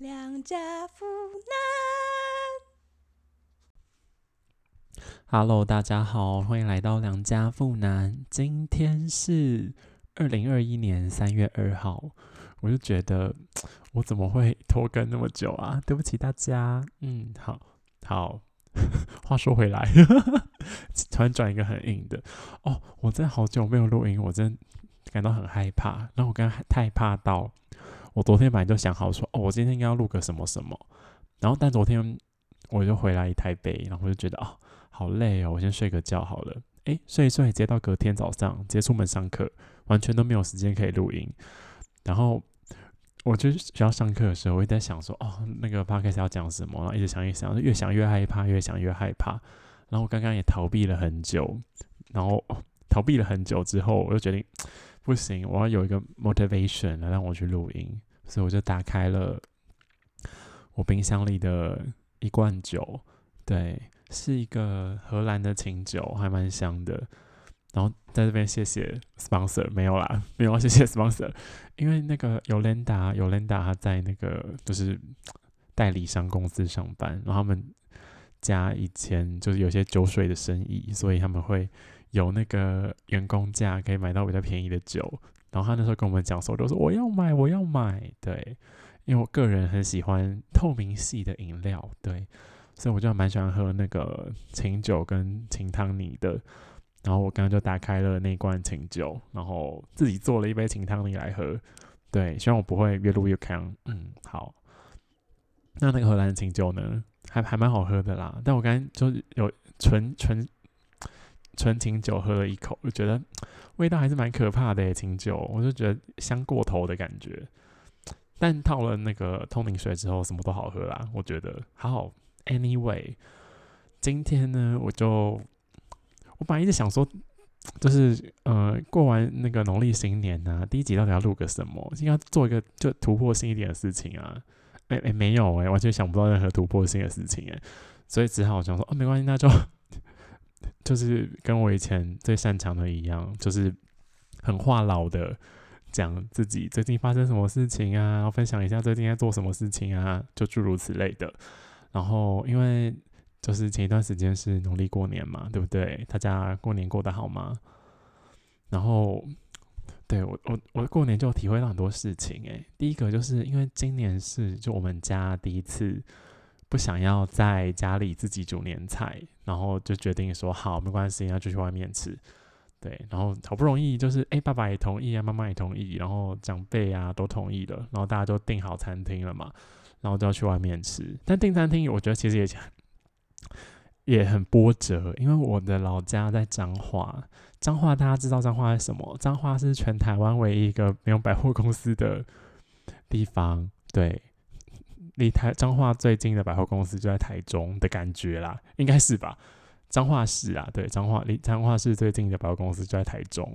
良家妇男。Hello，大家好，欢迎来到良家妇男。今天是二零二一年三月二号，我就觉得我怎么会拖更那么久啊？对不起大家。嗯，好，好。话说回来，突然转一个很硬的哦，我真的好久没有录音，我真的感到很害怕。然后我刚刚太怕到。我昨天本来就想好说，哦，我今天应该要录个什么什么，然后但昨天我就回来一台北，然后我就觉得哦，好累哦，我先睡个觉好了。诶，睡一睡，直接到隔天早上，直接出门上课，完全都没有时间可以录音。然后我就学校上课的时候，我也在想说，哦，那个 p o d c 要讲什么，然后一直想一想，越想越害怕，越想越害怕。然后我刚刚也逃避了很久，然后逃避了很久之后，我就决定。不行，我要有一个 motivation 来让我去录音，所以我就打开了我冰箱里的一罐酒，对，是一个荷兰的清酒，还蛮香的。然后在这边谢谢 sponsor，没有啦，没有谢谢 sponsor，因为那个尤兰达，尤兰达他在那个就是代理商公司上班，然后他们家以前就是有些酒水的生意，所以他们会。有那个员工价可以买到比较便宜的酒，然后他那时候跟我们讲说，都说我要买，我要买，对，因为我个人很喜欢透明系的饮料，对，所以我就蛮喜欢喝那个清酒跟清汤泥的，然后我刚刚就打开了那罐清酒，然后自己做了一杯清汤泥来喝，对，希望我不会越录越康，嗯，好，那那个荷兰清酒呢，还还蛮好喝的啦，但我刚刚就有纯纯。纯清酒喝了一口，就觉得味道还是蛮可怕的清酒，我就觉得香过头的感觉。但套了那个通灵水之后，什么都好喝啦。我觉得还好。Anyway，今天呢，我就我本来一直想说，就是呃，过完那个农历新年呢，第一集到底要录个什么？应该做一个就突破性一点的事情啊。哎哎，没有哎，完全想不到任何突破性的事情哎，所以只好想说，哦，没关系，那就。就是跟我以前最擅长的一样，就是很话痨的讲自己最近发生什么事情啊，然后分享一下最近在做什么事情啊，就诸如此类的。然后因为就是前一段时间是农历过年嘛，对不对？大家过年过得好吗？然后对我我我过年就体会到很多事情诶，第一个就是因为今年是就我们家第一次。不想要在家里自己煮年菜，然后就决定说好，没关系，要就去外面吃。对，然后好不容易就是哎，爸爸也同意啊，妈妈也同意，然后长辈啊都同意了，然后大家都订好餐厅了嘛，然后就要去外面吃。但订餐厅，我觉得其实也也很波折，因为我的老家在彰化，彰化大家知道彰化是什么？彰化是全台湾唯一一个没有百货公司的地方，对。离台彰化最近的百货公司就在台中的感觉啦，应该是吧？彰化市啊，对，彰化离彰化市最近的百货公司就在台中，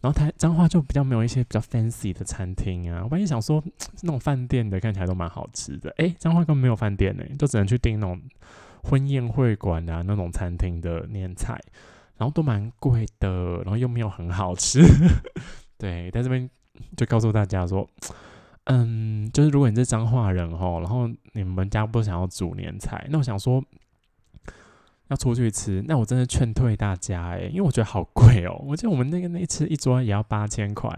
然后台彰化就比较没有一些比较 fancy 的餐厅啊。我本来想说 那种饭店的看起来都蛮好吃的，诶，彰化根本没有饭店呢，就只能去订那种婚宴会馆啊那种餐厅的年菜，然后都蛮贵的，然后又没有很好吃。对，在这边就告诉大家说。嗯，就是如果你是彰化人吼，然后你们家不想要煮年菜，那我想说要出去吃，那我真的劝退大家诶，因为我觉得好贵哦。我记得我们那个那次一桌也要八千块，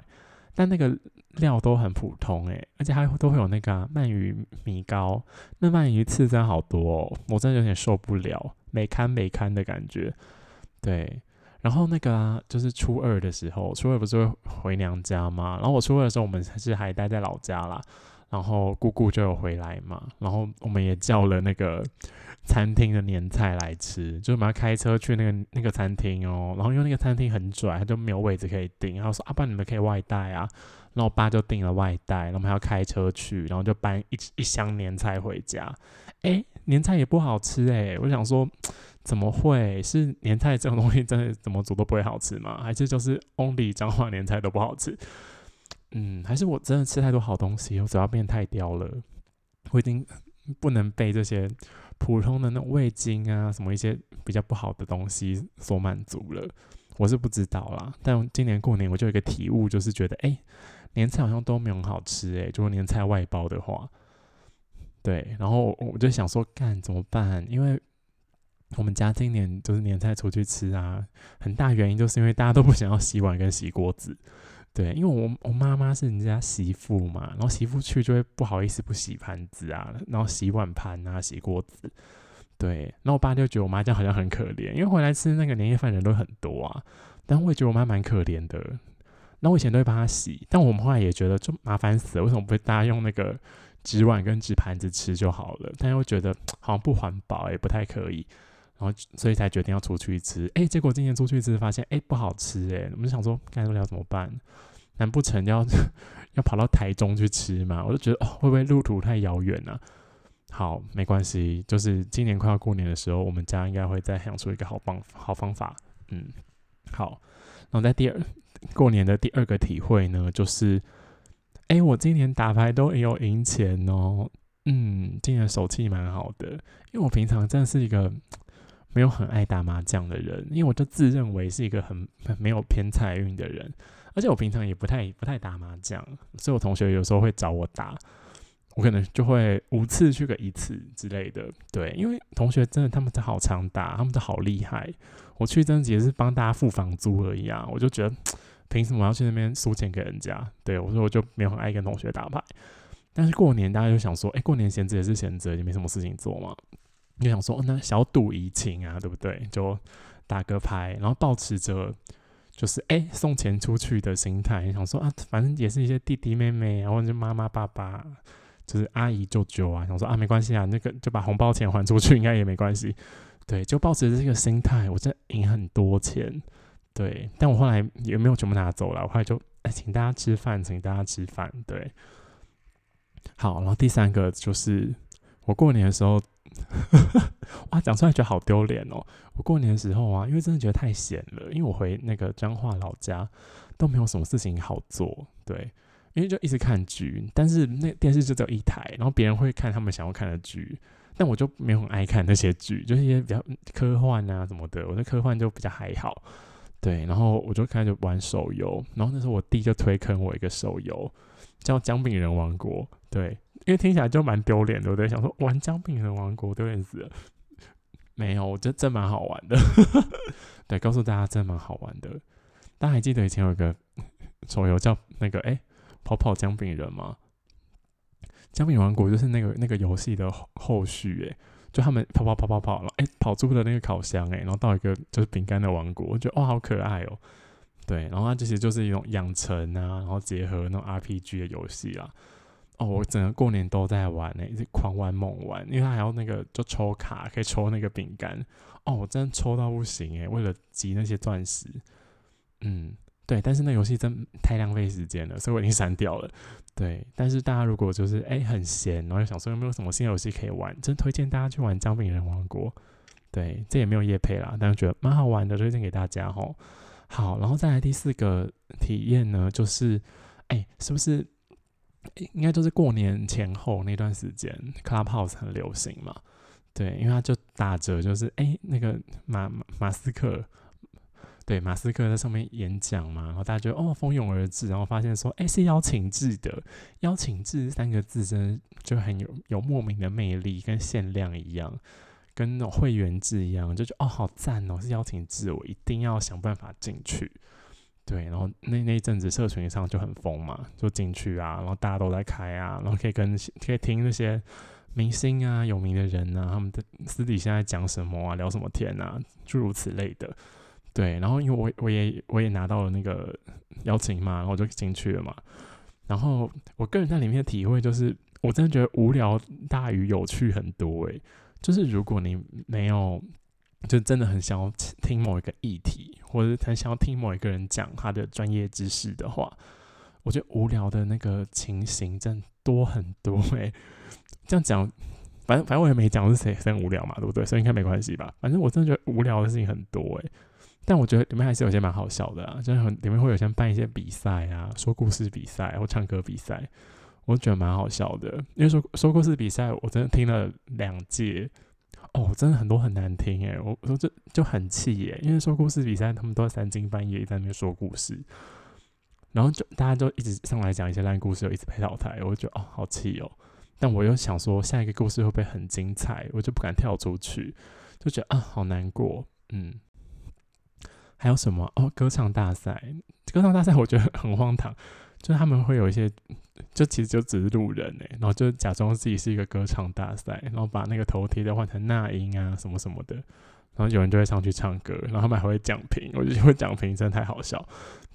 但那个料都很普通诶，而且还都会有那个鳗鱼米糕，那鳗鱼刺真好多，哦，我真的有点受不了，没堪没堪的感觉，对。然后那个就是初二的时候，初二不是会回娘家吗？然后我初二的时候，我们是还待在老家啦。然后姑姑就有回来嘛。然后我们也叫了那个餐厅的年菜来吃，就是我们要开车去那个那个餐厅哦。然后因为那个餐厅很拽，他就没有位置可以订。然后说：“阿爸，你们可以外带啊。”然后我爸就订了外带，然后我们还要开车去，然后就搬一一箱年菜回家。哎，年菜也不好吃哎，我想说。怎么会是年菜这种东西，真的怎么煮都不会好吃吗？还是就是 only 彰化年菜都不好吃？嗯，还是我真的吃太多好东西，我嘴巴变太刁了，我已经不能被这些普通的那味精啊什么一些比较不好的东西所满足了。我是不知道啦，但今年过年我就有一个体悟，就是觉得哎，年菜好像都没有很好吃哎，如果年菜外包的话。对，然后我就想说，干怎么办？因为我们家今年就是年菜出去吃啊，很大原因就是因为大家都不想要洗碗跟洗锅子。对，因为我我妈妈是人家媳妇嘛，然后媳妇去就会不好意思不洗盘子啊，然后洗碗盘啊，洗锅子。对，然后我爸就觉得我妈这样好像很可怜，因为回来吃那个年夜饭人都很多啊，但我也觉得我妈蛮可怜的。那我以前都会帮她洗，但我们后来也觉得就麻烦死了，为什么不会大家用那个纸碗跟纸盘子吃就好了？但又觉得好像不环保，也不太可以，然后所以才决定要出去吃。哎，结果今年出去吃发现，哎，不好吃哎，我们想说该不了怎么办？难不成要 要跑到台中去吃吗？我就觉得哦，会不会路途太遥远呢？好，没关系，就是今年快要过年的时候，我们家应该会再想出一个好方好方法。嗯，好，然后在第二过年的第二个体会呢，就是，哎，我今年打牌都有赢钱哦。嗯，今年手气蛮好的，因为我平常真的是一个没有很爱打麻将的人，因为我就自认为是一个很很没有偏财运的人，而且我平常也不太不太打麻将，所以我同学有时候会找我打。我可能就会五次去个一次之类的，对，因为同学真的他们都好常打，他们都好厉害。我去真的只是帮大家付房租而已啊，我就觉得凭什么要去那边输钱给人家？对我说我就没有很爱跟同学打牌。但是过年大家就想说，哎，过年闲着也是闲着，也没什么事情做嘛，就想说那小赌怡情啊，对不对？就打个牌，然后保持着就是哎送钱出去的心态，想说啊，反正也是一些弟弟妹妹啊，或者妈妈爸爸。就是阿姨舅舅啊，想说啊，没关系啊，那个就把红包钱还出去，应该也没关系。对，就抱着这个心态，我真赢很多钱。对，但我后来也没有全部拿走了，我后来就哎，请大家吃饭，请大家吃饭。对，好，然后第三个就是我过年的时候，哇，讲出来觉得好丢脸哦。我过年的时候啊，因为真的觉得太闲了，因为我回那个彰化老家都没有什么事情好做。对。因为就一直看剧，但是那电视就只有一台，然后别人会看他们想要看的剧，但我就没有很爱看那些剧，就是一些比较科幻啊什么的，我的科幻就比较还好。对，然后我就开始玩手游，然后那时候我弟就推坑我一个手游，叫《姜饼人王国》。对，因为听起来就蛮丢脸，对不对？想说玩《姜饼人王国》丢脸死了，没有，我觉得真蛮好玩的。对，告诉大家真蛮好玩的。大家还记得以前有一个手游叫那个哎？跑跑姜饼人吗？姜饼王国就是那个那个游戏的后续，诶，就他们跑跑跑跑跑了，哎，跑出了那个烤箱，诶，然后到一个就是饼干的王国，我觉得哇，好可爱哦。对，然后它这些就是一种养成啊，然后结合那种 RPG 的游戏啦。哦，我整个过年都在玩呢，一直狂玩猛玩，因为它还要那个就抽卡，可以抽那个饼干。哦，我真的抽到不行诶，为了集那些钻石，嗯。对，但是那游戏真太浪费时间了，所以我已经删掉了。对，但是大家如果就是哎很闲，然后又想说有没有什么新游戏可以玩，真推荐大家去玩《姜饼人王国》。对，这也没有夜配啦，但是觉得蛮好玩的，推荐给大家吼。好，然后再来第四个体验呢，就是哎，是不是应该就是过年前后那段时间，Clubhouse 很流行嘛？对，因为它就打折，就是哎那个马马斯克。对，马斯克在上面演讲嘛，然后大家就哦蜂拥而至，然后发现说，哎，是邀请制的，邀请制三个字真就很有有莫名的魅力，跟限量一样，跟那种会员制一样，就觉得哦好赞哦，是邀请制，我一定要想办法进去。对，然后那那一阵子社群上就很疯嘛，就进去啊，然后大家都在开啊，然后可以跟可以听那些明星啊、有名的人啊，他们的私底下在讲什么啊，聊什么天啊，诸如此类的。对，然后因为我我也我也拿到了那个邀请嘛，然后我就进去了嘛。然后我个人在里面的体会就是，我真的觉得无聊大于有趣很多诶。就是如果你没有，就真的很想要听某一个议题，或者很想要听某一个人讲他的专业知识的话，我觉得无聊的那个情形真多很多诶。这样讲，反正反正我也没讲是谁很无聊嘛，对不对？所以应该没关系吧。反正我真的觉得无聊的事情很多诶。但我觉得里面还是有些蛮好笑的啊，就是很里面会有些办一些比赛啊，说故事比赛或唱歌比赛，我觉得蛮好笑的。因为说说故事比赛，我真的听了两届，哦，真的很多很难听诶，我说这就很气耶，因为说故事比赛他们都三更半夜在那边说故事，然后就大家就一直上来讲一些烂故事，一直被淘汰，我就觉得哦好气哦。但我又想说下一个故事会不会很精彩，我就不敢跳出去，就觉得啊好难过，嗯。还有什么？哦？歌唱大赛，歌唱大赛 我觉得很荒唐，就是他们会有一些，就其实就只是路人哎，然后就假装自己是一个歌唱大赛，然后把那个头贴的换成那英啊什么什么的，然后有人就会上去唱歌，然后他们还会讲评，我就觉得讲评真的太好笑，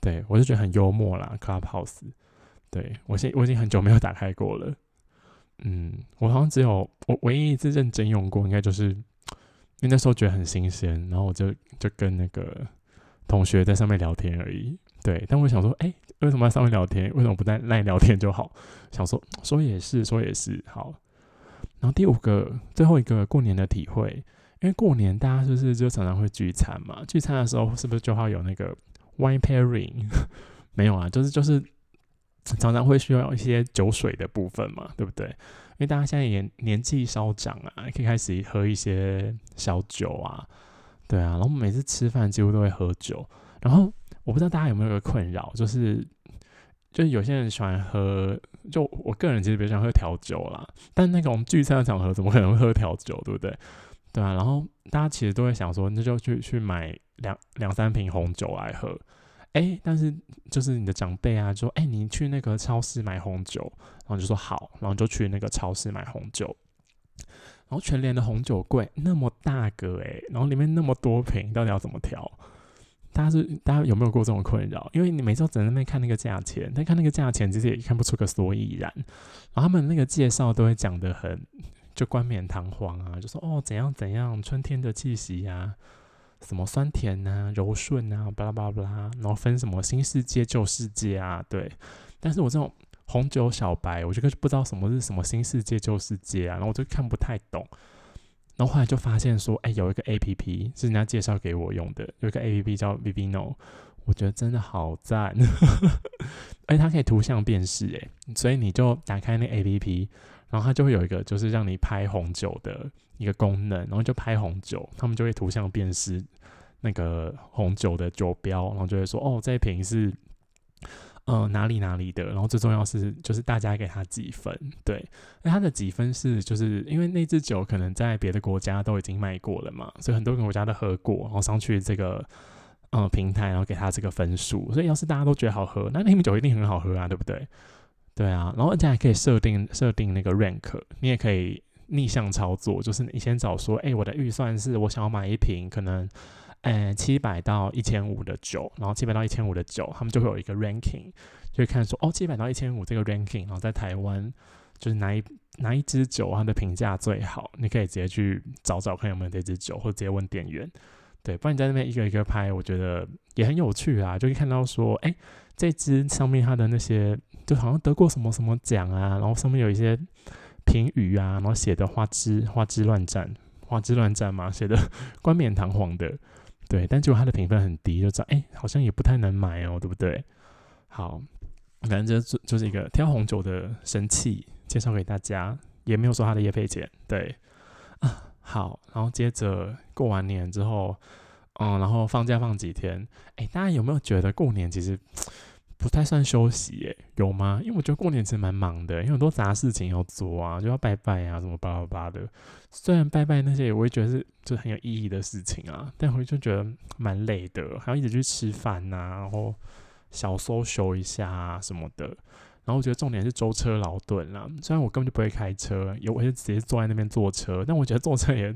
对我就觉得很幽默啦，Clubhouse，对我现我已经很久没有打开过了，嗯，我好像只有我唯一一次认真用过，应该就是因为那时候觉得很新鲜，然后我就就跟那个。同学在上面聊天而已，对。但我想说，哎，为什么在上面聊天？为什么不在那里聊天就好？想说，说也是，说也是，好。然后第五个，最后一个过年的体会，因为过年大家是不是就常常会聚餐嘛？聚餐的时候是不是就要有那个 wine pairing？没有啊，就是就是常常会需要一些酒水的部分嘛，对不对？因为大家现在也年纪稍长啊，可以开始喝一些小酒啊。对啊，然后每次吃饭几乎都会喝酒，然后我不知道大家有没有一个困扰，就是就是有些人喜欢喝，就我个人其实比较喜欢喝调酒啦，但那种聚餐的场合怎么可能会喝调酒，对不对？对啊，然后大家其实都会想说，那就去去买两两三瓶红酒来喝，哎，但是就是你的长辈啊，说哎，你去那个超市买红酒，然后就说好，然后就去那个超市买红酒。然后全联的红酒柜那么大个诶，然后里面那么多瓶，到底要怎么调？大家是大家有没有过这种困扰？因为你每次在那边看那个价钱，但看那个价钱其实也看不出个所以然。然后他们那个介绍都会讲的很就冠冕堂皇啊，就说哦怎样怎样，春天的气息呀，什么酸甜呐、柔顺啊，巴拉巴拉巴拉，然后分什么新世界旧世界啊，对。但是我这种。红酒小白，我就不知道什么是什么新世界旧世界啊，然后我就看不太懂。然后后来就发现说，哎，有一个 A P P 是人家介绍给我用的，有一个 A P P 叫 Vivino，我觉得真的好赞，而 且它可以图像辨识，哎，所以你就打开那 A P P，然后它就会有一个就是让你拍红酒的一个功能，然后就拍红酒，他们就会图像辨识那个红酒的酒标，然后就会说，哦，这瓶是。嗯，哪里哪里的，然后最重要是就是大家给他几分，对，那他的几分是就是因为那支酒可能在别的国家都已经卖过了嘛，所以很多个国家都喝过，然后上去这个嗯平台，然后给他这个分数，所以要是大家都觉得好喝，那那瓶酒一定很好喝啊，对不对？对啊，然后而且还可以设定设定那个 rank，你也可以逆向操作，就是你先找说，哎，我的预算是我想要买一瓶可能。呃，七百到一千五的酒，然后七百到一千五的酒，他们就会有一个 ranking，就会看说，哦，七百到一千五这个 ranking，然后在台湾就是哪一哪一支酒它的评价最好，你可以直接去找找看有没有这支酒，或者直接问店员，对，不然你在那边一个一个拍，我觉得也很有趣啊，就可以看到说，哎，这支上面它的那些就好像得过什么什么奖啊，然后上面有一些评语啊，然后写的花枝花枝乱颤，花枝乱颤嘛，写的 冠冕堂皇的。对，但结果它的评分很低，就知道哎，好像也不太能买哦，对不对？好，反正这就就是一个挑红酒的神器，介绍给大家，也没有说它的叶配钱。对啊，好，然后接着过完年之后，嗯，然后放假放几天，哎，大家有没有觉得过年其实？不太算休息耶，有吗？因为我觉得过年其实蛮忙的，因为很多杂事情要做啊，就要拜拜啊，什么巴拉巴拉的。虽然拜拜那些，我也觉得是就很有意义的事情啊，但我就觉得蛮累的，还要一直去吃饭呐，然后小 social 一下啊什么的。然后我觉得重点是舟车劳顿啦，虽然我根本就不会开车，有我就直接坐在那边坐车，但我觉得坐车也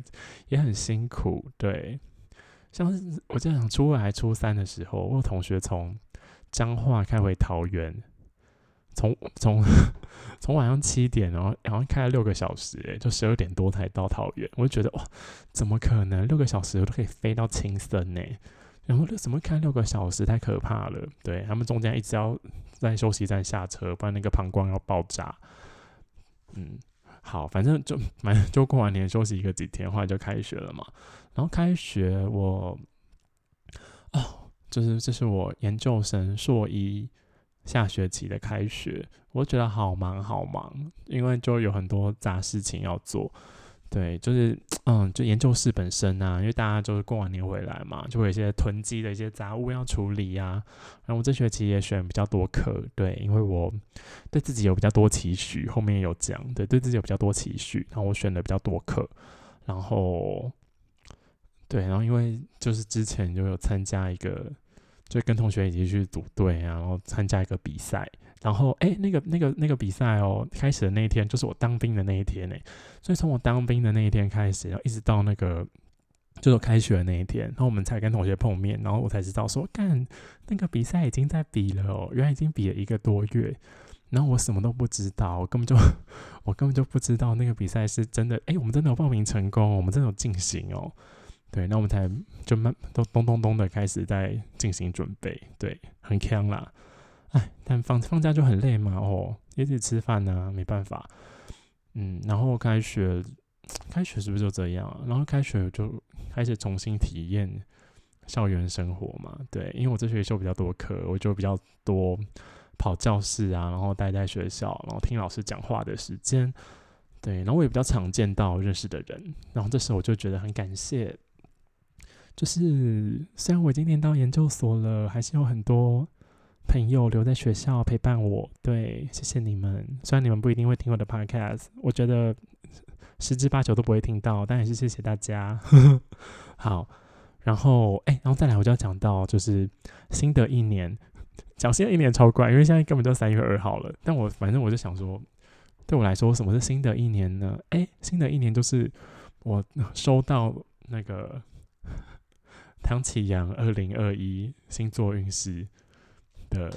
也很辛苦。对，像是我在想初二还初三的时候，我有同学从。彰化开回桃园，从从从晚上七点，然后然后开了六个小时，就十二点多才到桃园。我就觉得哇，怎么可能六个小时我都可以飞到青森呢？然后怎么开六个小时太可怕了？对他们中间一直要在休息站下车，不然那个膀胱要爆炸。嗯，好，反正就反正就过完年休息一个几天，后来就开学了嘛。然后开学我哦。就是这是我研究生硕一下学期的开学，我觉得好忙好忙，因为就有很多杂事情要做。对，就是嗯，就研究室本身啊，因为大家就是过完年回来嘛，就会有一些囤积的一些杂物要处理呀。然后我这学期也选比较多课，对，因为我对自己有比较多期许，后面有讲，对，对自己有比较多期许，然后我选的比较多课，然后对，然后因为就是之前就有参加一个，就跟同学一起去组队啊，然后参加一个比赛。然后，哎，那个、那个、那个比赛哦，开始的那一天就是我当兵的那一天呢。所以从我当兵的那一天开始，然后一直到那个就是开学的那一天，然后我们才跟同学碰面，然后我才知道说，干那个比赛已经在比了哦，原来已经比了一个多月。然后我什么都不知道，我根本就 我根本就不知道那个比赛是真的。哎，我们真的有报名成功，我们真的有进行哦。对，那我们才就慢都咚咚咚的开始在进行准备，对，很强啦。哎，但放放假就很累嘛，哦，一起吃饭呢，没办法。嗯，然后开学，开学是不是就这样？然后开学就开始重新体验校园生活嘛。对，因为我这学期修比较多课，我就比较多跑教室啊，然后待在学校，然后听老师讲话的时间。对，然后我也比较常见到认识的人，然后这时候我就觉得很感谢，就是虽然我已经念到研究所了，还是有很多。朋友留在学校陪伴我，对，谢谢你们。虽然你们不一定会听我的 podcast，我觉得十之八九都不会听到，但还是谢谢大家。好，然后哎，然后再来，我就要讲到就是新的一年，讲新的一年超怪，因为现在根本就三月二号了。但我反正我就想说，对我来说，什么是新的一年呢？哎，新的一年就是我收到那个唐启阳二零二一星座运势。的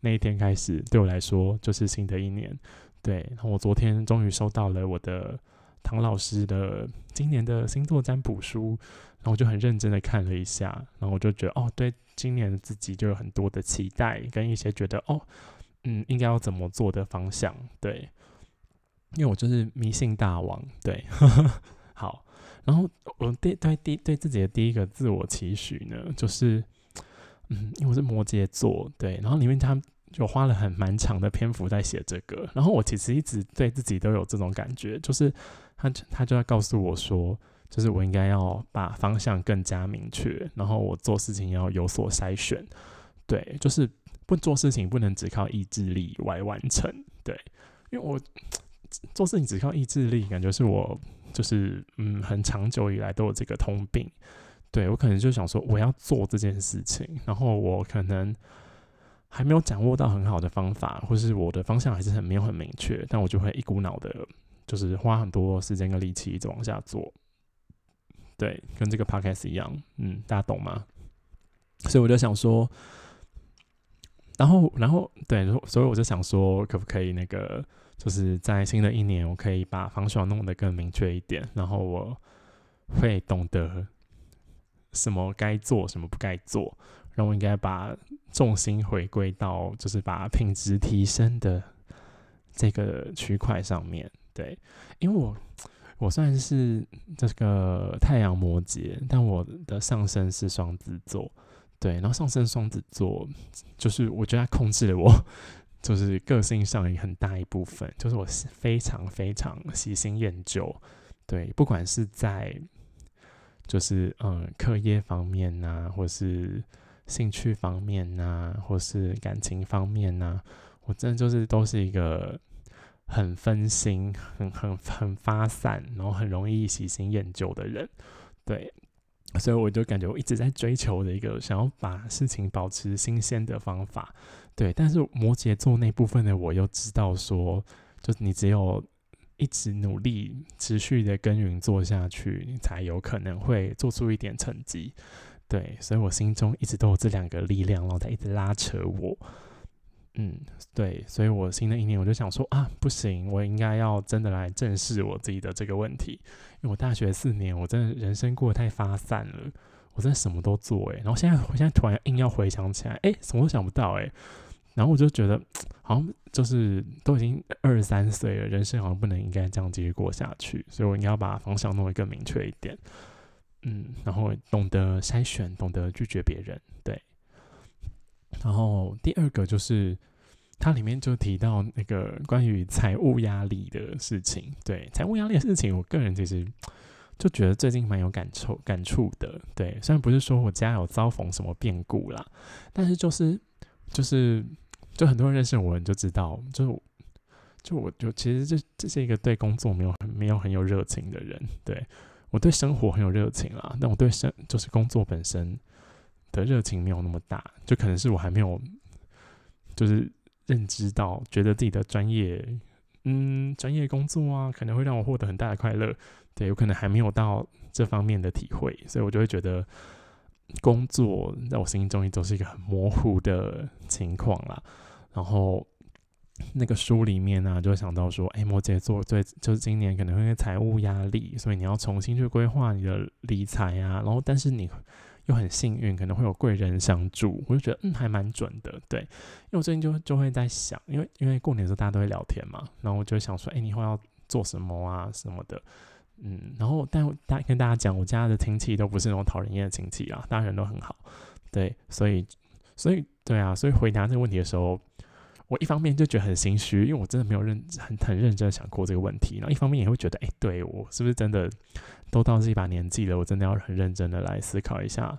那一天开始，对我来说就是新的一年。对，然后我昨天终于收到了我的唐老师的今年的星座占卜书，然后我就很认真的看了一下，然后我就觉得哦，对今年自己就有很多的期待，跟一些觉得哦，嗯，应该要怎么做的方向。对，因为我就是迷信大王。对，好，然后我对对第对自己的第一个自我期许呢，就是。嗯，因为我是摩羯座，对，然后里面他就花了很蛮长的篇幅在写这个，然后我其实一直对自己都有这种感觉，就是他他就要告诉我说，就是我应该要把方向更加明确，然后我做事情要有所筛选，对，就是不做事情不能只靠意志力来完成，对，因为我做事情只靠意志力，感觉是我就是嗯很长久以来都有这个通病。对我可能就想说，我要做这件事情，然后我可能还没有掌握到很好的方法，或是我的方向还是很没有很明确，但我就会一股脑的，就是花很多时间跟力气一直往下做。对，跟这个 podcast 一样，嗯，大家懂吗？所以我就想说，然后，然后，对，所以我就想说，可不可以那个，就是在新的一年，我可以把方向弄得更明确一点，然后我会懂得。什么该做，什么不该做，然后我应该把重心回归到，就是把品质提升的这个区块上面。对，因为我我算是这个太阳摩羯，但我的上升是双子座。对，然后上升双子座，就是我觉得它控制了我，就是个性上很大一部分，就是我非常非常喜新厌旧。对，不管是在就是嗯，课业方面呐，或是兴趣方面呐，或是感情方面呐，我真的就是都是一个很分心、很很很发散，然后很容易喜新厌旧的人。对，所以我就感觉我一直在追求的一个想要把事情保持新鲜的方法。对，但是摩羯座那部分的我又知道说，就你只有。一直努力、持续的耕耘做下去，你才有可能会做出一点成绩。对，所以我心中一直都有这两个力量，然后在一直拉扯我。嗯，对，所以我新的一年我就想说啊，不行，我应该要真的来正视我自己的这个问题。因为我大学四年，我真的人生过得太发散了，我真的什么都做诶，然后现在，我现在突然硬要回想起来，哎，什么都想不到诶。然后我就觉得，好像就是都已经二十三岁了，人生好像不能应该这样继续过下去，所以我应该要把方向弄得更明确一点。嗯，然后懂得筛选，懂得拒绝别人，对。然后第二个就是，它里面就提到那个关于财务压力的事情。对，财务压力的事情，我个人其实就觉得最近蛮有感触感触的。对，虽然不是说我家有遭逢什么变故啦，但是就是就是就很多人认识我，你就知道，就是就我就其实这这是一个对工作没有很没有很有热情的人。对我对生活很有热情啦，但我对生就是工作本身的热情没有那么大，就可能是我还没有就是认知到，觉得自己的专业。嗯，专业工作啊，可能会让我获得很大的快乐。对，有可能还没有到这方面的体会，所以我就会觉得工作在我心中一直都是一个很模糊的情况啦。然后那个书里面呢，就想到说，哎，摩羯座对，就是今年可能会因为财务压力，所以你要重新去规划你的理财啊。然后，但是你。又很幸运，可能会有贵人相助，我就觉得嗯还蛮准的，对。因为我最近就就会在想，因为因为过年的时候大家都会聊天嘛，然后我就想说，哎，你以后要做什么啊什么的，嗯。然后但大跟大家讲，我家的亲戚都不是那种讨人厌的亲戚啊，大家人都很好，对。所以所以对啊，所以回答这个问题的时候，我一方面就觉得很心虚，因为我真的没有认很很认真想过这个问题，然后一方面也会觉得，哎，对我是不是真的？都到这一把年纪了，我真的要很认真的来思考一下，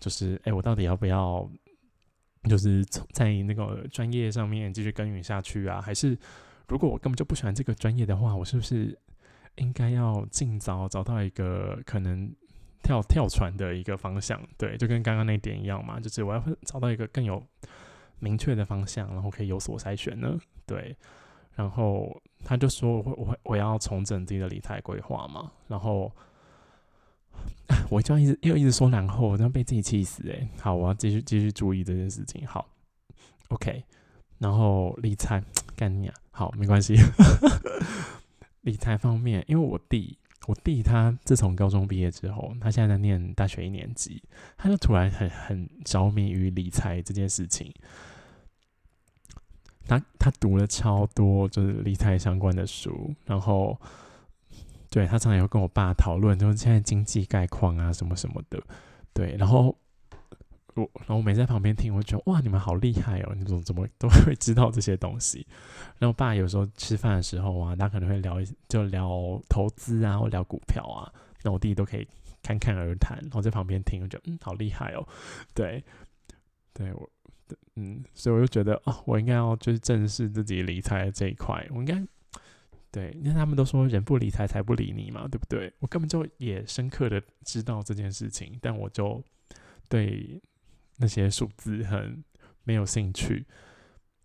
就是哎，我到底要不要，就是在那个专业上面继续耕耘下去啊？还是如果我根本就不喜欢这个专业的话，我是不是应该要尽早找到一个可能跳跳船的一个方向？对，就跟刚刚那点一样嘛，就是我要找到一个更有明确的方向，然后可以有所筛选呢？对。然后他就说：“我会，我会，我要重整自己的理财规划嘛。”然后我就要一直又一直说，然后我这样被自己气死哎！好，我要继续继续注意这件事情。好，OK。然后理财干你啊！好，没关系。理财方面，因为我弟，我弟他自从高中毕业之后，他现在在念大学一年级，他就突然很很着迷于理财这件事情。他他读了超多就是理财相关的书，然后对他常常也会跟我爸讨论，就是现在经济概况啊什么什么的，对，然后我然后我每在旁边听，我觉得哇，你们好厉害哦，你怎么怎么都会知道这些东西。然后爸有时候吃饭的时候啊，他可能会聊一就聊投资啊，或聊股票啊，那我弟弟都可以侃侃而谈，然后在旁边听，我觉得嗯，好厉害哦，对，对我。嗯，所以我就觉得啊，我应该要就是正视自己理财这一块。我应该对，因为他们都说人不理财，财不理你嘛，对不对？我根本就也深刻的知道这件事情，但我就对那些数字很没有兴趣。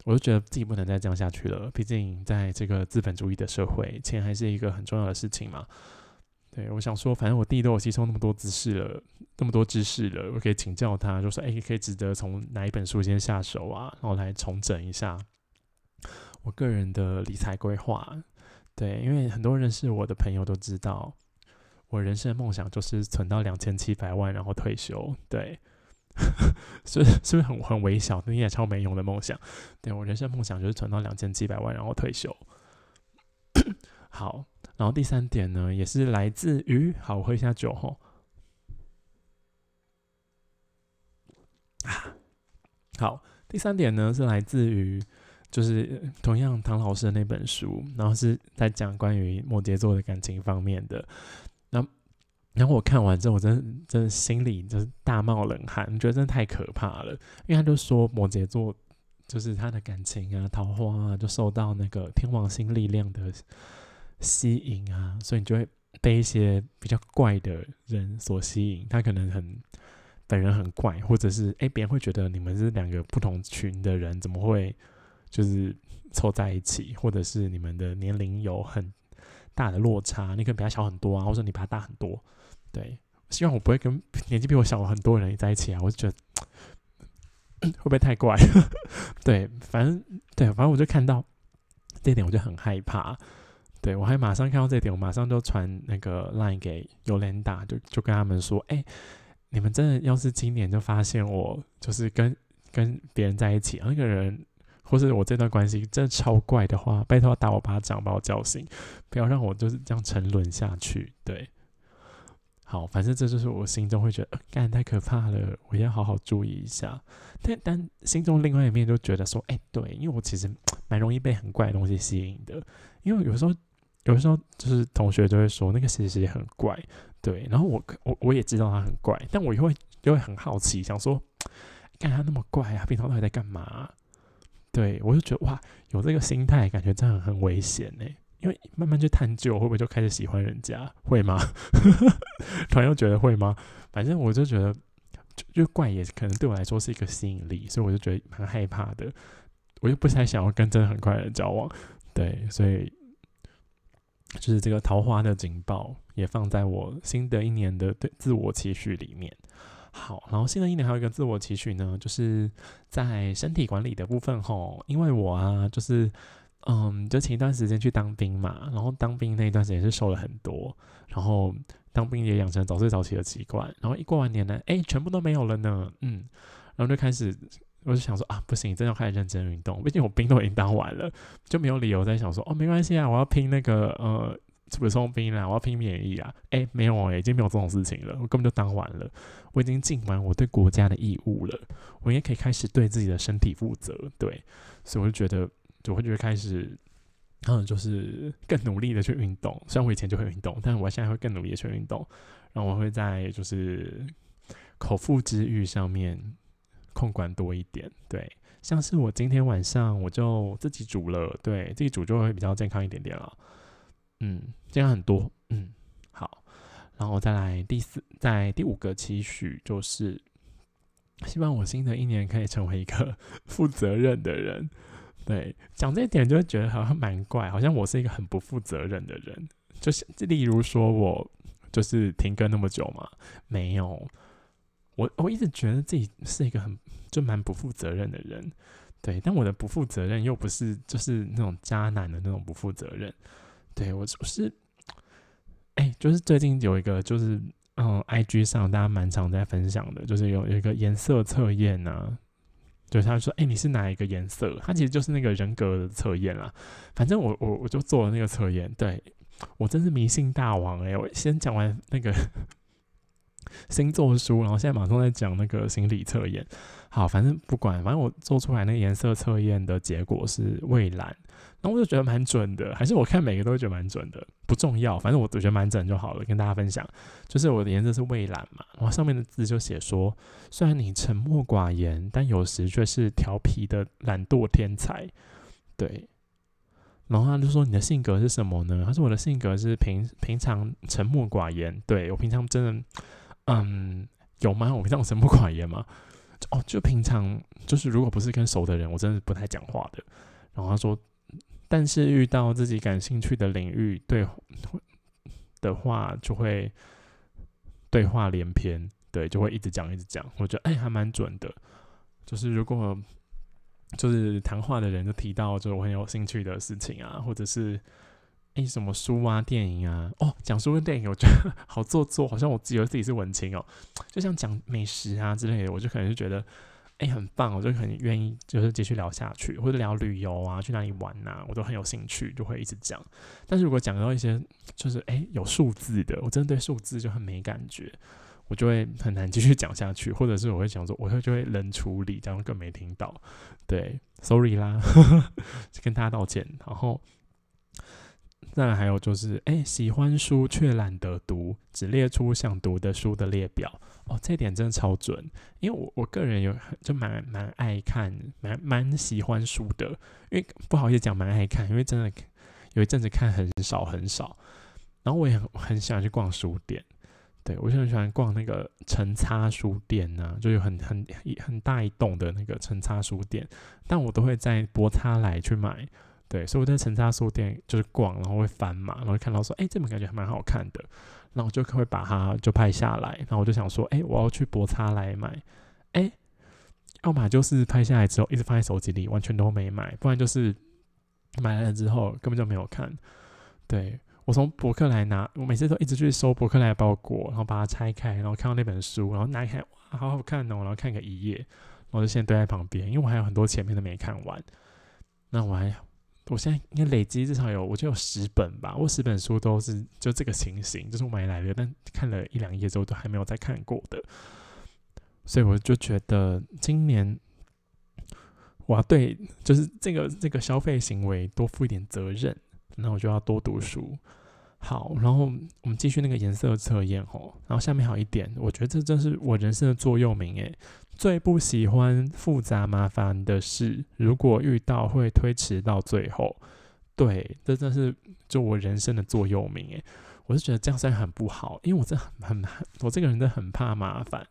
我就觉得自己不能再这样下去了。毕竟在这个资本主义的社会，钱还是一个很重要的事情嘛。对，我想说，反正我弟都有吸收那么多知识了，那么多知识了，我可以请教他，就说，哎，可以值得从哪一本书先下手啊？然后来重整一下我个人的理财规划。对，因为很多认识我的朋友都知道，我人生的梦想就是存到两千七百万，然后退休。对，是是不是很很微小，但也超没用的梦想？对我人生梦想就是存到两千七百万，然后退休。好。然后第三点呢，也是来自于，好，我喝一下酒吼。啊，好，第三点呢是来自于，就是同样唐老师的那本书，然后是在讲关于摩羯座的感情方面的。然后，我看完之后，我真的真的心里就是大冒冷汗，觉得真的太可怕了。因为他就说摩羯座就是他的感情啊，桃花啊，就受到那个天王星力量的。吸引啊，所以你就会被一些比较怪的人所吸引。他可能很本人很怪，或者是哎，别人会觉得你们是两个不同群的人，怎么会就是凑在一起？或者是你们的年龄有很大的落差，你可能比他小很多啊，或者你比他大很多。对，希望我不会跟年纪比我小很多人在一起啊，我就觉得 会不会太怪？对，反正对，反正我就看到这点，我就很害怕。对，我还马上看到这点，我马上就传那个 line 给尤兰达，就就跟他们说：“哎，你们真的要是今年就发现我就是跟跟别人在一起，那个人或是我这段关系真的超怪的话，拜托打我巴掌，把我叫醒，不要让我就是这样沉沦下去。”对，好，反正这就是我心中会觉得，干太可怕了，我要好好注意一下。但但心中另外一面就觉得说：“哎，对，因为我其实 蛮容易被很怪的东西吸引的，因为有时候。”有时候就是同学就会说那个谁谁很怪，对，然后我我我也知道他很怪，但我又会就会很好奇，想说，干他那么怪啊，平常到底在干嘛？对我就觉得哇，有这个心态，感觉真的很危险呢。因为慢慢去探究，会不会就开始喜欢人家？会吗？突然又觉得会吗？反正我就觉得，就就怪也可能对我来说是一个吸引力，所以我就觉得蛮害怕的。我又不太想要跟真的很快的交往，对，所以。就是这个桃花的警报也放在我新的一年的对自我期许里面。好，然后新的一年还有一个自我期许呢，就是在身体管理的部分吼，因为我啊，就是嗯，就前一段时间去当兵嘛，然后当兵那一段时间是瘦了很多，然后当兵也养成早睡早起的习惯，然后一过完年呢，哎，全部都没有了呢，嗯，然后就开始。我就想说啊，不行，真的要开始认真运动。毕竟我兵都已经当完了，就没有理由再想说哦，没关系啊，我要拼那个呃怎么送兵啦，我要拼免疫啊。哎，没有，已经没有这种事情了。我根本就当完了，我已经尽完我对国家的义务了，我也可以开始对自己的身体负责。对，所以我就觉得，就会觉得开始，嗯，就是更努力的去运动。虽然我以前就会运动，但我现在会更努力的去运动。然后我会在就是口腹之欲上面。控管多一点，对，像是我今天晚上我就自己煮了，对，自己煮就会比较健康一点点了，嗯，健康很多，嗯，好，然后再来第四，在第五个期许就是，希望我新的一年可以成为一个 负责任的人，对，讲这一点就会觉得好像蛮怪，好像我是一个很不负责任的人，就是例如说我就是停更那么久嘛，没有。我我一直觉得自己是一个很就蛮不负责任的人，对，但我的不负责任又不是就是那种渣男的那种不负责任，对我我是，哎，就是最近有一个就是嗯，I G 上大家蛮常在分享的，就是有有一个颜色测验啊，就是他说，哎，你是哪一个颜色？他其实就是那个人格的测验啦。反正我我我就做了那个测验，对我真是迷信大王哎，我先讲完那个。星座书，然后现在马上在讲那个心理测验。好，反正不管，反正我做出来那个颜色测验的结果是蔚蓝，那我就觉得蛮准的。还是我看每个都会觉得蛮准的，不重要，反正我觉得蛮准就好了。跟大家分享，就是我的颜色是蔚蓝嘛，然后上面的字就写说，虽然你沉默寡言，但有时却是调皮的懒惰天才。对，然后他就说你的性格是什么呢？他说我的性格是平平常沉默寡言，对我平常真的。嗯，有吗？我平常沉默寡言吗？哦，就平常就是，如果不是跟熟的人，我真的不太讲话的。然后他说，但是遇到自己感兴趣的领域，对的话，就会对话连篇，对，就会一直讲一直讲。我觉得哎，还蛮准的。就是如果就是谈话的人就提到，就我很有兴趣的事情啊，或者是。哎，什么书啊、电影啊？哦，讲书跟电影，我觉得好做作，好像我自以为自己是文青哦。就像讲美食啊之类的，我就可能就觉得，哎，很棒，我就很愿意，就是继续聊下去，或者聊旅游啊，去哪里玩呐，我都很有兴趣，就会一直讲。但是如果讲到一些就是哎有数字的，我真的对数字就很没感觉，我就会很难继续讲下去，或者是我会想说，我会就会冷处理，这样更没听到。对，sorry 啦，跟大家道歉。然后。再来还有就是，哎，喜欢书却懒得读，只列出想读的书的列表。哦，这点真的超准，因为我我个人有就蛮蛮爱看，蛮蛮喜欢书的。因为不好意思讲蛮爱看，因为真的有一阵子看很少很少。然后我也很很喜欢去逛书店，对我就很喜欢逛那个成差书店呐，就有很很很大一栋的那个成差书店，但我都会在博差来去买。对，所以我在成家书店就是逛，然后会翻嘛，然后看到说，哎，这本感觉还蛮好看的，然后我就会把它就拍下来，然后我就想说，哎，我要去博差来买，哎，要么就是拍下来之后一直放在手机里，完全都没买，不然就是买了之后根本就没有看。对我从博客来拿，我每次都一直去收博客来包裹，然后把它拆开，然后看到那本书，然后拿开，哇，好好看哦，然后看个一页，然后就现在堆在旁边，因为我还有很多前面都没看完，那我还。我现在应该累积至少有，我就有十本吧。我十本书都是就这个情形，就是我买来的，但看了一两页之后都还没有再看过的。所以我就觉得今年我要对就是这个这个消费行为多负一点责任，那我就要多读书。好，然后我们继续那个颜色测验吼，然后下面还有一点，我觉得这真是我人生的座右铭诶，最不喜欢复杂麻烦的事，如果遇到会推迟到最后。对，这真是就我人生的座右铭诶，我是觉得这样虽然很不好，因为我真的很很我这个人真的很怕麻烦。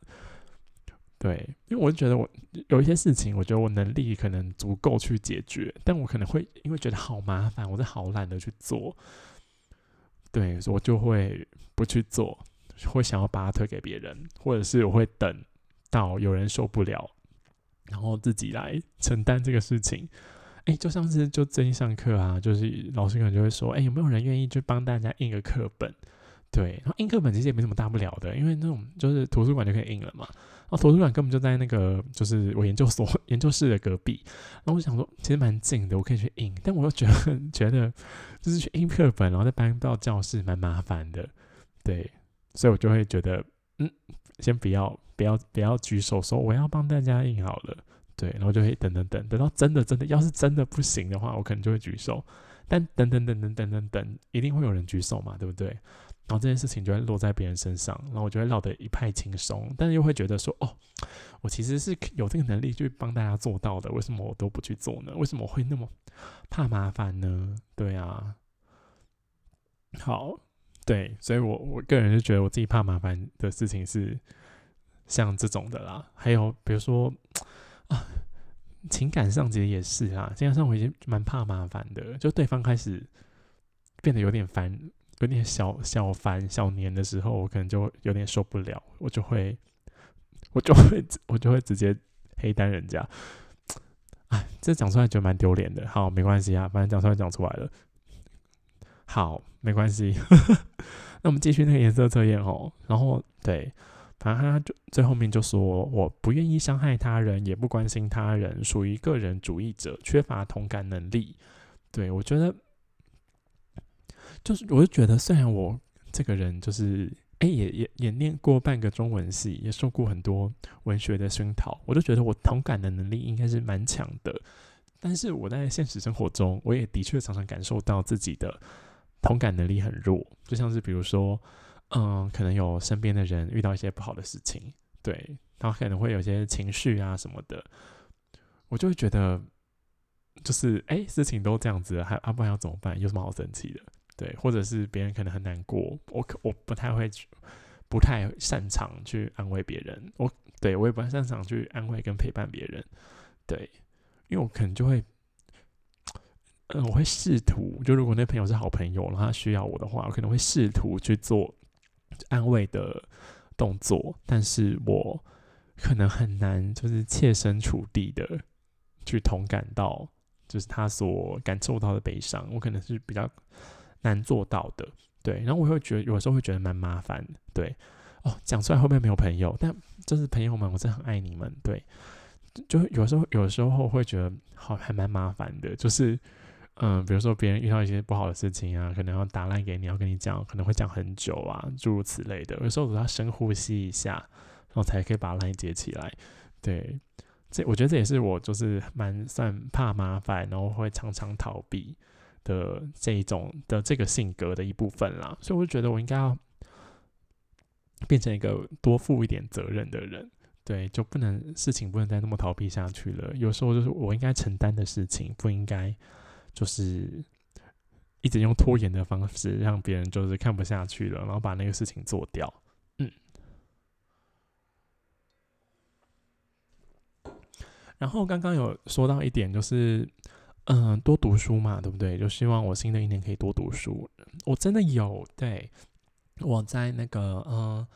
对，因为我就觉得我有一些事情，我觉得我能力可能足够去解决，但我可能会因为觉得好麻烦，我是好懒得去做。对，所以我就会不去做，会想要把它推给别人，或者是我会等到有人受不了，然后自己来承担这个事情。哎，就像是就最近上课啊，就是老师可能就会说，哎，有没有人愿意去帮大家印个课本？对，然后印课本其实也没什么大不了的，因为那种就是图书馆就可以印了嘛。然后图书馆根本就在那个就是我研究所 研究室的隔壁。然后我想说，其实蛮近的，我可以去印。但我又觉得 觉得就是去印课本，然后再搬到教室，蛮麻烦的。对，所以我就会觉得，嗯，先不要不要不要举手说我要帮大家印好了。对，然后就会等等等，等到真的真的要是真的不行的话，我可能就会举手。但等等等等等等等，一定会有人举手嘛，对不对？然后这件事情就会落在别人身上，然后我就会落得一派轻松，但是又会觉得说，哦，我其实是有这个能力去帮大家做到的，为什么我都不去做呢？为什么我会那么怕麻烦呢？对啊，好，对，所以我我个人是觉得我自己怕麻烦的事情是像这种的啦，还有比如说。啊，情感上其实也是啊，情感上我已经蛮怕麻烦的，就对方开始变得有点烦，有点小小烦、小黏的时候，我可能就有点受不了，我就会，我就会，我就会直接黑单人家。哎，这讲出来就蛮丢脸的。好，没关系啊，反正讲出来讲出来了。好，没关系。那我们继续那个颜色测验哦。然后，对。反正他就最后面就说：“我不愿意伤害他人，也不关心他人，属于个人主义者，缺乏同感能力。”对我觉得，就是我就觉得，虽然我这个人就是哎，也也也念过半个中文系，也受过很多文学的熏陶，我就觉得我同感的能力应该是蛮强的。但是我在现实生活中，我也的确常常感受到自己的同感能力很弱，就像是比如说。嗯，可能有身边的人遇到一些不好的事情，对，他可能会有些情绪啊什么的，我就会觉得，就是哎，事情都这样子，还阿不然要怎么办？有什么好生气的？对，或者是别人可能很难过，我可我不太会，不太擅长去安慰别人，我对我也不太擅长去安慰跟陪伴别人，对，因为我可能就会，嗯，我会试图，就如果那朋友是好朋友，然后他需要我的话，我可能会试图去做。安慰的动作，但是我可能很难，就是切身处地的去同感到，就是他所感受到的悲伤，我可能是比较难做到的。对，然后我会觉得有时候会觉得蛮麻烦的。对，哦，讲出来会不会没有朋友？但就是朋友们，我真的很爱你们。对，就有时候有时候会觉得好还蛮麻烦的，就是。嗯，比如说别人遇到一些不好的事情啊，可能要打烂给你，要跟你讲，可能会讲很久啊，诸如此类的。有时候我要深呼吸一下，然后才可以把烂接起来。对，这我觉得这也是我就是蛮算怕麻烦，然后会常常逃避的这一种的这个性格的一部分啦。所以我就觉得我应该要变成一个多负一点责任的人，对，就不能事情不能再那么逃避下去了。有时候就是我应该承担的事情，不应该。就是一直用拖延的方式，让别人就是看不下去了，然后把那个事情做掉。嗯。然后刚刚有说到一点，就是嗯，多读书嘛，对不对？就希望我新的一年可以多读书。我真的有，对，我在那个嗯，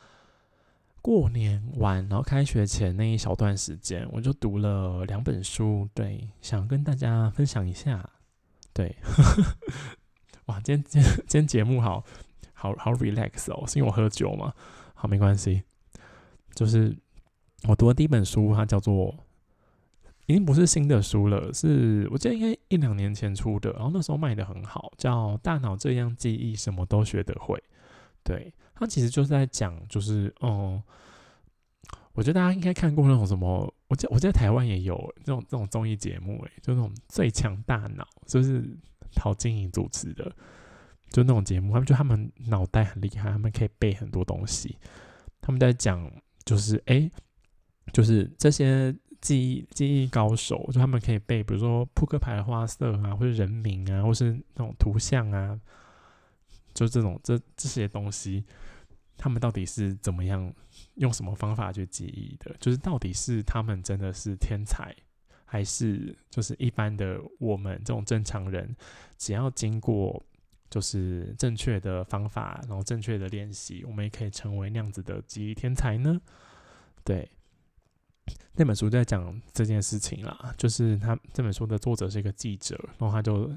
过年完，然后开学前那一小段时间，我就读了两本书，对，想跟大家分享一下。对，哇，今天今天今天节目好好好 relax 哦，是因为我喝酒嘛？好，没关系。就是我读的第一本书，它叫做已经不是新的书了，是我记得应该一两年前出的，然后那时候卖的很好，叫《大脑这样记忆，什么都学得会》。对，它其实就是在讲，就是哦。我觉得大家应该看过那种什么，我在我在台湾也有这种这种综艺节目，诶，就那种最强大脑，就是陶晶莹主持的，就那种节目，他们就他们脑袋很厉害，他们可以背很多东西。他们在讲，就是哎，就是这些记忆记忆高手，就他们可以背，比如说扑克牌的花色啊，或者人名啊，或是那种图像啊，就这种这这些东西，他们到底是怎么样用什么方法去记忆的？就是到底是他们真的是天才？还是就是一般的我们这种正常人，只要经过就是正确的方法，然后正确的练习，我们也可以成为那样子的记忆天才呢？对，那本书在讲这件事情啦，就是他这本书的作者是一个记者，然后他就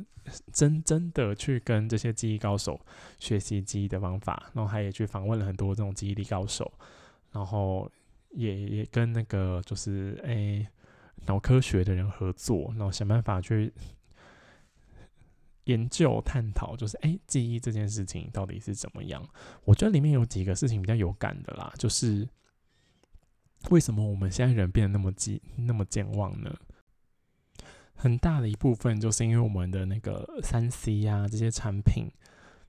真真的去跟这些记忆高手学习记忆的方法，然后他也去访问了很多这种记忆力高手，然后也也跟那个就是诶。脑科学的人合作，然后想办法去研究探讨，就是哎，记忆这件事情到底是怎么样？我觉得里面有几个事情比较有感的啦，就是为什么我们现在人变得那么记那么健忘呢？很大的一部分就是因为我们的那个三 C 啊这些产品，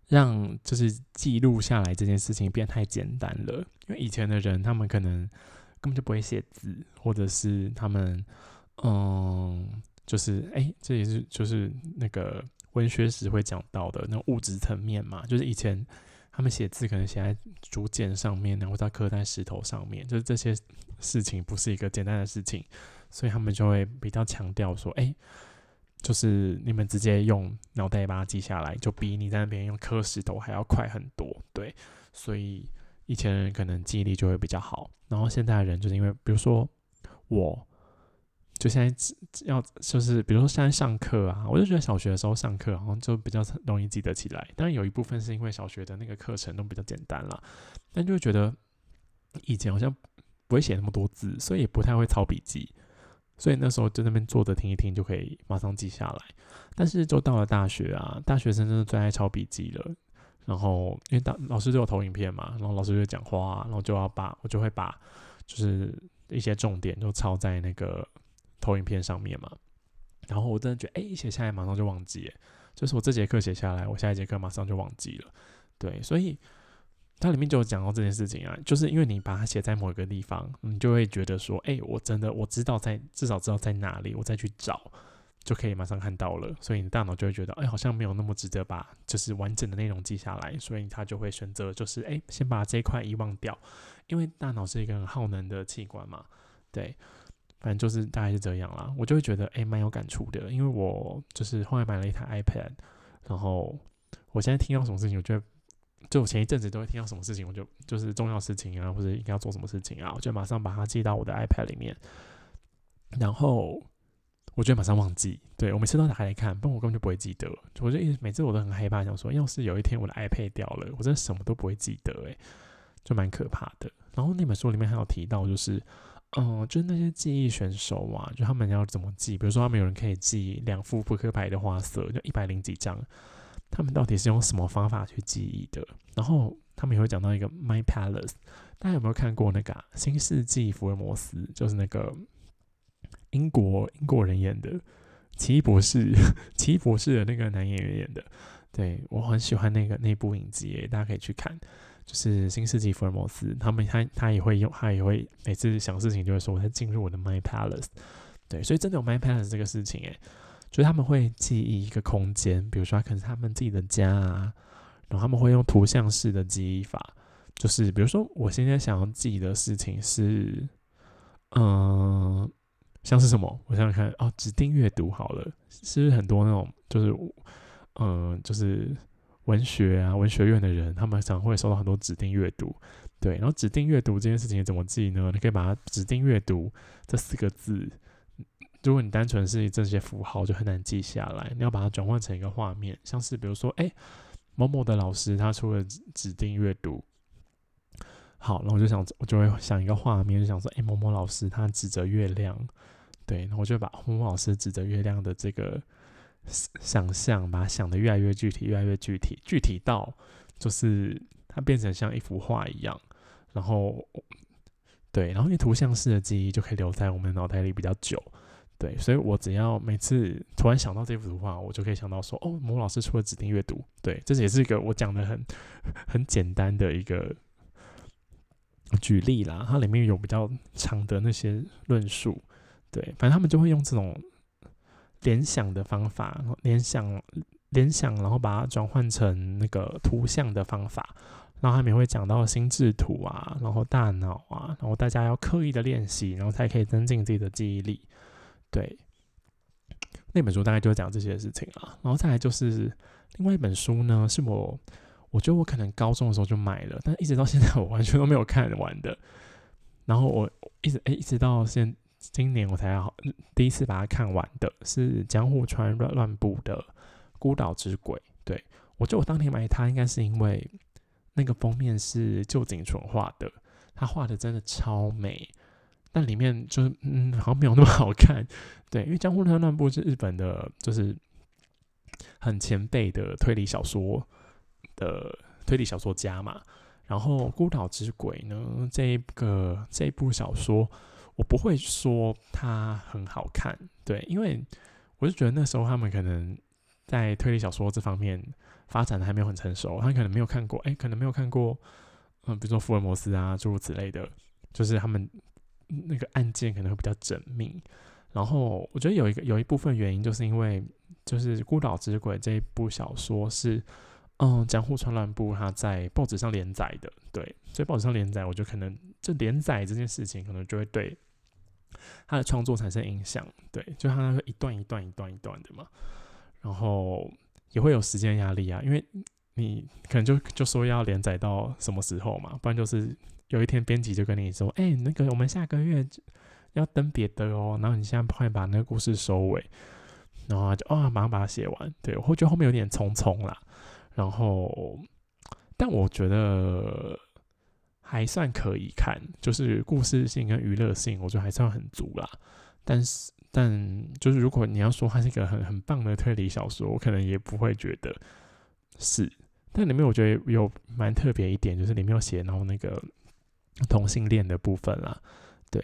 让就是记录下来这件事情变太简单了。因为以前的人，他们可能。根本就不会写字，或者是他们，嗯，就是哎，这也是就是那个文学史会讲到的那物质层面嘛，就是以前他们写字可能写在竹简上面，然后再刻在石头上面，就是这些事情不是一个简单的事情，所以他们就会比较强调说，哎，就是你们直接用脑袋把它记下来，就比你在那边用刻石头还要快很多，对，所以。以前人可能记忆力就会比较好，然后现在的人就是因为，比如说，我就现在要就是比如说现在上课啊，我就觉得小学的时候上课好像就比较容易记得起来。当然有一部分是因为小学的那个课程都比较简单了，但就会觉得以前好像不会写那么多字，所以也不太会抄笔记，所以那时候在那边坐着听一听就可以马上记下来。但是就到了大学啊，大学生真的最爱抄笔记了。然后，因为大老师就有投影片嘛，然后老师就讲话，然后就要把我就会把就是一些重点就抄在那个投影片上面嘛。然后我真的觉得，哎，写下来马上就忘记，就是我这节课写下来，我下一节课马上就忘记了。对，所以它里面就有讲到这件事情啊，就是因为你把它写在某一个地方，你就会觉得说，哎，我真的我知道在至少知道在哪里，我再去找。就可以马上看到了，所以你大脑就会觉得，哎，好像没有那么值得把就是完整的内容记下来，所以他就会选择就是，哎，先把这一块遗忘掉，因为大脑是一个很耗能的器官嘛，对，反正就是大概是这样啦。我就会觉得，哎，蛮有感触的，因为我就是后来买了一台 iPad，然后我现在听到什么事情，我觉得，就我前一阵子都会听到什么事情，我就就是重要事情啊，或者应该要做什么事情啊，我就马上把它记到我的 iPad 里面，然后。我觉得马上忘记，对我每次都打开来看，不然我根本就不会记得。我就一直每次我都很害怕，想说要是有一天我的 iPad 掉了，我真的什么都不会记得，诶，就蛮可怕的。然后那本书里面还有提到，就是，嗯，就是那些记忆选手啊，就他们要怎么记？比如说他们有人可以记两副扑克牌的花色，就一百零几张，他们到底是用什么方法去记忆的？然后他们也会讲到一个 My Palace，大家有没有看过那个《新世纪福尔摩斯》？就是那个。英国英国人演的奇异博士，奇异博士的那个男演员演的，对我很喜欢那个那部影集，大家可以去看。就是新世纪福尔摩斯，他们他他也会用，他也会每次想事情就会说，我在进入我的 My Palace。对，所以真的有 My Palace 这个事情，诶，就是他们会记忆一个空间，比如说可能是他们自己的家啊，然后他们会用图像式的记忆法，就是比如说我现在想要记的事情是，嗯。像是什么？我想想看哦，指定阅读好了，是不是很多那种就是，嗯，就是文学啊，文学院的人，他们常会收到很多指定阅读，对。然后指定阅读这件事情怎么记呢？你可以把它指定阅读这四个字，如果你单纯是这些符号，就很难记下来。你要把它转换成一个画面，像是比如说，哎，某某的老师他出了指定阅读，好，然后我就想，我就会想一个画面，就想说，哎，某某老师他指着月亮。对，然后我就把某某老师指着月亮的这个想象，把它想的越来越具体，越来越具体，具体到就是它变成像一幅画一样。然后，对，然后因为图像式的记忆就可以留在我们脑袋里比较久。对，所以我只要每次突然想到这幅图画，我就可以想到说，哦，某老师出了指定阅读，对，这也是一个我讲的很 很简单的一个举例啦。它里面有比较长的那些论述，对，反正他们就会用这种联想的方法，联想联想，然后把它转换成那个图像的方法。然后他们也会讲到心智图啊，然后大脑啊，然后大家要刻意的练习，然后才可以增进自己的记忆力。对，那本书大概就讲这些事情了。然后再来就是另外一本书呢，是我我觉得我可能高中的时候就买了，但一直到现在我完全都没有看完的。然后我一直哎，一直到现今年我才好第一次把它看完的，是江户川乱乱步的《孤岛之鬼》。对我觉得我当年买它，应该是因为那个封面是旧井纯画的，他画的真的超美。但里面就是嗯，好像没有那么好看，对，因为江户川乱步是日本的，就是很前辈的推理小说的推理小说家嘛。然后《孤岛之鬼》呢，这一个这一部小说，我不会说它很好看，对，因为我就觉得那时候他们可能在推理小说这方面发展的还没有很成熟，他可能没有看过，哎，可能没有看过，嗯，比如说福尔摩斯啊，诸如此类的，就是他们。那个案件可能会比较缜密，然后我觉得有一个有一部分原因，就是因为就是《孤岛之鬼》这一部小说是，嗯，江户川乱步他在报纸上连载的，对，所以报纸上连载，我觉得可能这连载这件事情，可能就会对他的创作产生影响，对，就他那个一段一段一段一段的嘛，然后也会有时间压力啊，因为你可能就就说要连载到什么时候嘛，不然就是。有一天，编辑就跟你说：“哎，那个我们下个月要登别的哦，然后你现在快把那个故事收尾，然后就啊，马上把它写完。”对，我觉得后面有点匆匆啦。然后，但我觉得还算可以看，就是故事性跟娱乐性，我觉得还算很足啦。但是，但就是如果你要说它是一个很很棒的推理小说，我可能也不会觉得是。但里面我觉得有蛮特别一点，就是里面有写，然后那个。同性恋的部分啦，对，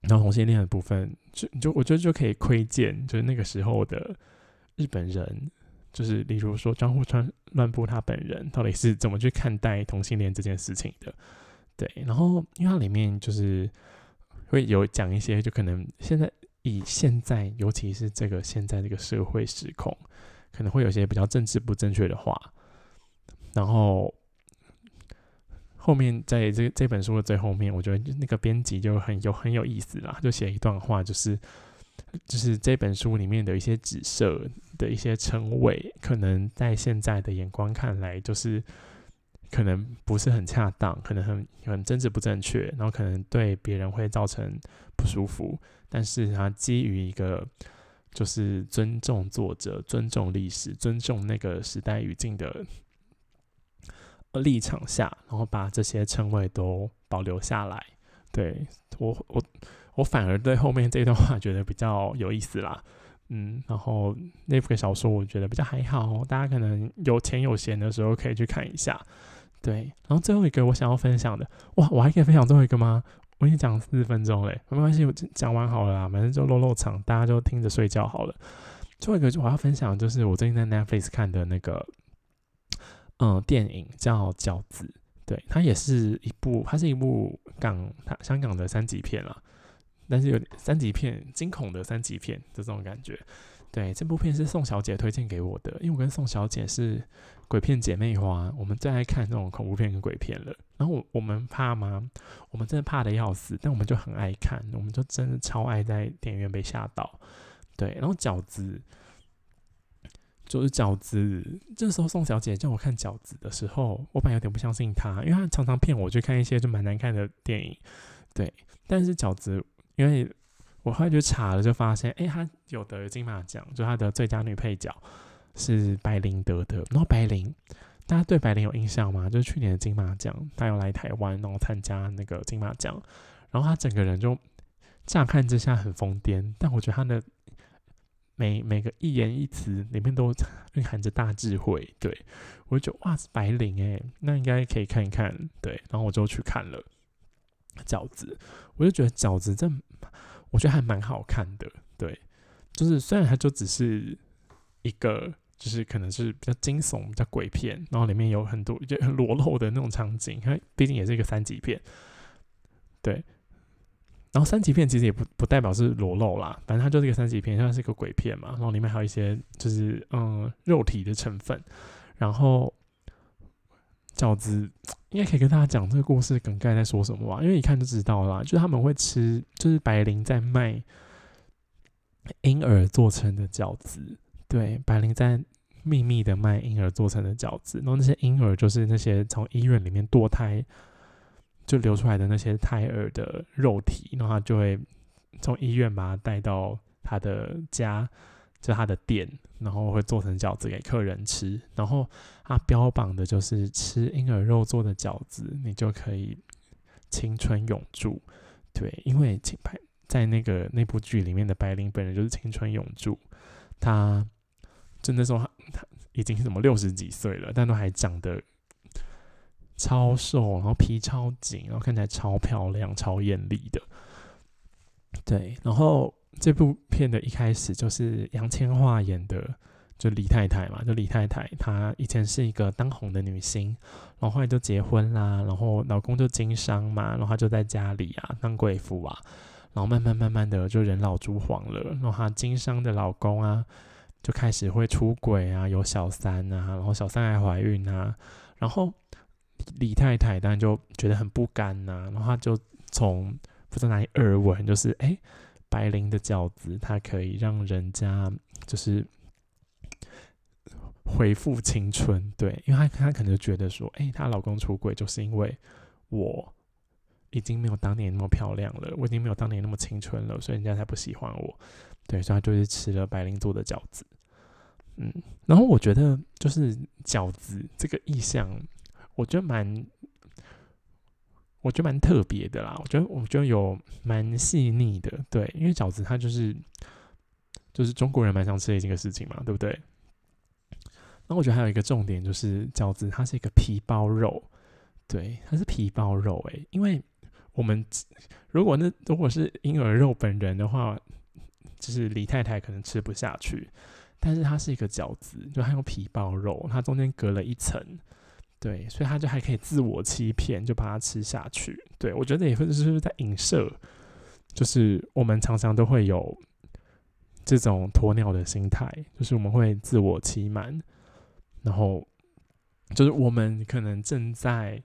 然后同性恋的部分，就就我觉得就可以窥见，就是那个时候的日本人，就是例如说江户川乱步他本人到底是怎么去看待同性恋这件事情的，对，然后因为它里面就是会有讲一些，就可能现在以现在，尤其是这个现在这个社会时空，可能会有些比较政治不正确的话，然后。后面在这这本书的最后面，我觉得那个编辑就很有很有意思啦，就写一段话，就是就是这本书里面的一些指涉的一些称谓，可能在现在的眼光看来，就是可能不是很恰当，可能很很政治不正确，然后可能对别人会造成不舒服，但是它基于一个就是尊重作者、尊重历史、尊重那个时代语境的。立场下，然后把这些称谓都保留下来。对我，我，我反而对后面这段话觉得比较有意思啦。嗯，然后那部小说我觉得比较还好，大家可能有钱有闲的时候可以去看一下。对，然后最后一个我想要分享的，哇，我还可以分享最后一个吗？我已经讲四分钟嘞，没关系，我讲完好了啦，反正就漏漏场，大家就听着睡觉好了。最后一个就我要分享，就是我最近在 Netflix 看的那个。嗯，电影叫《饺子》，对，它也是一部，它是一部港，它香港的三级片啊，但是有三级片，惊恐的三级片的这种感觉。对，这部片是宋小姐推荐给我的，因为我跟宋小姐是鬼片姐妹花，我们最爱看这种恐怖片跟鬼片了。然后我我们怕吗？我们真的怕的要死，但我们就很爱看，我们就真的超爱在电影院被吓到。对，然后饺子。就是饺子，这时候宋小姐叫我看饺子的时候，我本来有点不相信她，因为她常常骗我去看一些就蛮难看的电影，对。但是饺子，因为我后来就查了，就发现，哎，她有得金马奖，就她的最佳女配角是白灵得的。然后白灵，大家对白灵有印象吗？就是去年的金马奖，她有来台湾，然后参加那个金马奖，然后她整个人就乍看之下很疯癫，但我觉得她的。每每个一言一词里面都 蕴含着大智慧，对我就觉得哇，是白领诶，那应该可以看一看，对，然后我就去看了饺子，我就觉得饺子这，我觉得还蛮好看的，对，就是虽然它就只是一个，就是可能是比较惊悚、比较鬼片，然后里面有很多就很裸露的那种场景，因为毕竟也是一个三级片，对。然后三级片其实也不不代表是裸露啦，反正它就是一个三级片，它是一个鬼片嘛。然后里面还有一些就是嗯肉体的成分。然后饺子应该可以跟大家讲这个故事梗概在说什么吧，因为一看就知道啦，就是他们会吃，就是白灵在卖婴儿做成的饺子。对，白灵在秘密的卖婴儿做成的饺子，然后那些婴儿就是那些从医院里面堕胎。就流出来的那些胎儿的肉体，然后他就会从医院把他带到他的家，就他的店，然后会做成饺子给客人吃。然后他标榜的就是吃婴儿肉做的饺子，你就可以青春永驻。对，因为白在那个那部剧里面的白灵本人就是青春永驻，他就那时候他已经什么六十几岁了，但都还长得。超瘦，然后皮超紧，然后看起来超漂亮、超艳丽的。对，然后这部片的一开始就是杨千嬅演的，就李太太嘛，就李太太，她以前是一个当红的女星，然后后来就结婚啦，然后老公就经商嘛，然后她就在家里啊当贵妇啊，然后慢慢慢慢的就人老珠黄了，然后她经商的老公啊就开始会出轨啊，有小三啊，然后小三还怀孕啊，然后。李太太当然就觉得很不甘呐，然后她就从不知道哪里耳闻，就是哎，白灵的饺子它可以让人家就是恢复青春，对，因为她她可能觉得说，哎，她老公出轨就是因为我已经没有当年那么漂亮了，我已经没有当年那么青春了，所以人家才不喜欢我，对，所以她就是吃了白灵做的饺子，嗯，然后我觉得就是饺子这个意象。我觉得蛮，我觉得蛮特别的啦。我觉得，我觉得有蛮细腻的，对，因为饺子它就是，就是中国人蛮想吃的一个事情嘛，对不对？那我觉得还有一个重点就是饺子它是一个皮包肉，对，它是皮包肉，诶，因为我们如果那如果是婴儿肉本人的话，就是李太太可能吃不下去，但是它是一个饺子，就它用皮包肉，它中间隔了一层。对，所以他就还可以自我欺骗，就把它吃下去。对我觉得也会是在影射，就是我们常常都会有这种鸵鸟的心态，就是我们会自我欺瞒，然后就是我们可能正在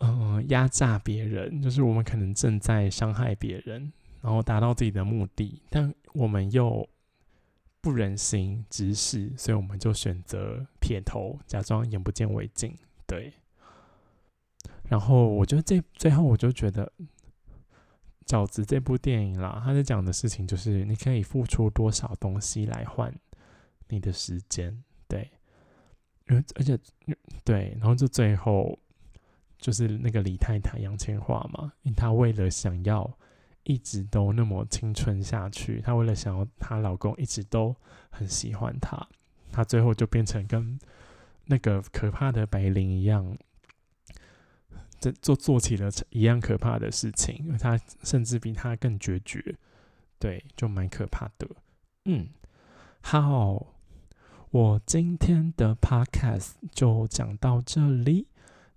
嗯压榨别人，就是我们可能正在伤害别人，然后达到自己的目的，但我们又。不忍心直视，所以我们就选择撇头，假装眼不见为净。对。然后我觉得这最后我就觉得，饺子这部电影啦，它在讲的事情就是你可以付出多少东西来换你的时间。对。而而且对，然后就最后就是那个李太太杨千嬅嘛，因为她为了想要。一直都那么青春下去，她为了想要她老公一直都很喜欢她，她最后就变成跟那个可怕的白灵一样，这做做起了一样可怕的事情，她甚至比她更决绝，对，就蛮可怕的。嗯，好，我今天的 podcast 就讲到这里，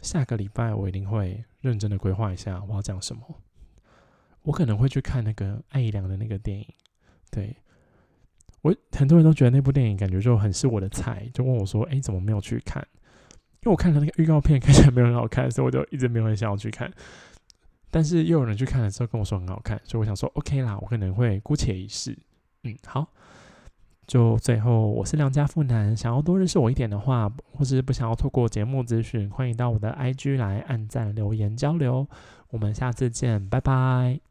下个礼拜我一定会认真的规划一下我要讲什么。我可能会去看那个艾怡良的那个电影，对我很多人都觉得那部电影感觉就很是我的菜，就问我说：“哎，怎么没有去看？”因为我看了那个预告片，看起来没有很好看，所以我就一直没有很想要去看。但是又有人去看了之后跟我说很好看，所以我想说 OK 啦，我可能会姑且一试。嗯，好，就最后我是良家富男，想要多认识我一点的话，或是不想要错过节目资讯，欢迎到我的 IG 来按赞留言交流。我们下次见，拜拜。